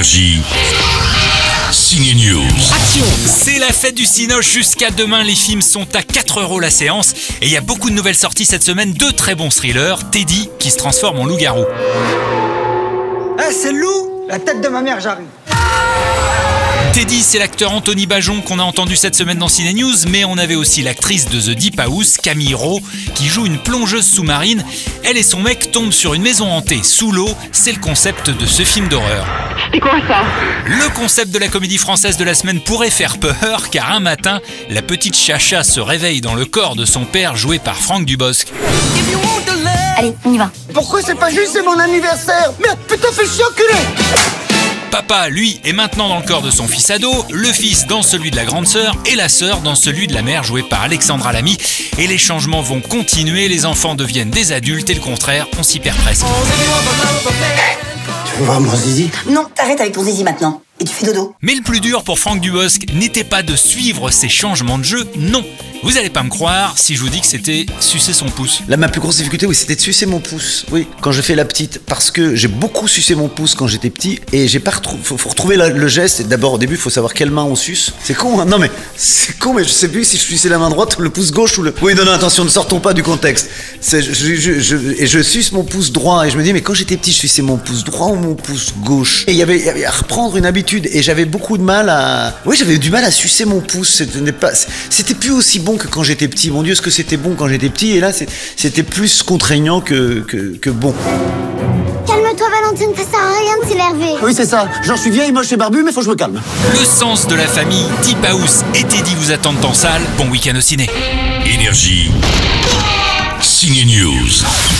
Énergie. Signe News. Action C'est la fête du Cinoche jusqu'à demain. Les films sont à 4 euros la séance. Et il y a beaucoup de nouvelles sorties cette semaine. Deux très bons thrillers. Teddy qui se transforme en loup-garou. Eh, c'est Lou La tête de ma mère, j'arrive. Teddy, c'est l'acteur Anthony Bajon qu'on a entendu cette semaine dans Ciné News, mais on avait aussi l'actrice de The Deep House, Camille Rowe, qui joue une plongeuse sous-marine. Elle et son mec tombent sur une maison hantée sous l'eau. C'est le concept de ce film d'horreur. C'est quoi ça? Le concept de la comédie française de la semaine pourrait faire peur, car un matin, la petite Chacha se réveille dans le corps de son père, joué par Franck Dubosc. Allez, on y va. Pourquoi c'est pas juste, c'est mon anniversaire? Merde, putain, fais chier, enculé Papa, lui, est maintenant dans le corps de son fils ado, le fils dans celui de la grande sœur et la sœur dans celui de la mère jouée par Alexandra Lamy. Et les changements vont continuer, les enfants deviennent des adultes et le contraire, on s'y perd presque. Tu veux voir mon zizi? Non, t'arrêtes avec ton zizi maintenant. Et tu fais dodo. Mais le plus dur pour Franck Dubosc n'était pas de suivre ces changements de jeu, non. Vous allez pas me croire si je vous dis que c'était sucer son pouce. Là, ma plus grosse difficulté, oui, c'était de sucer mon pouce. Oui, quand je fais la petite. Parce que j'ai beaucoup sucé mon pouce quand j'étais petit et j'ai pas retrouvé. Faut, faut retrouver la- le geste. D'abord, au début, il faut savoir quelle main on suce. C'est con, hein Non, mais c'est con, mais je sais plus si je suçais la main droite ou le pouce gauche ou le. Oui, non, non, attention, ne sortons pas du contexte. C'est- je- je- je- et je suce mon pouce droit et je me dis, mais quand j'étais petit, je suçais mon pouce droit ou mon pouce gauche? Et il y avait à reprendre une habitude et j'avais beaucoup de mal à. Oui, j'avais du mal à sucer mon pouce. C'était pas. C'était plus aussi bon que quand j'étais petit. Mon Dieu, ce que c'était bon quand j'étais petit et là, c'était plus contraignant que, que, que bon. Calme-toi Valentine, ça sert à rien de s'énerver. Oui, c'est ça. J'en suis vieille, moche et barbu, mais faut que je me calme. Le sens de la famille, Deep House et Teddy vous attendent en salle. Bon week-end au ciné. Énergie. Signe News.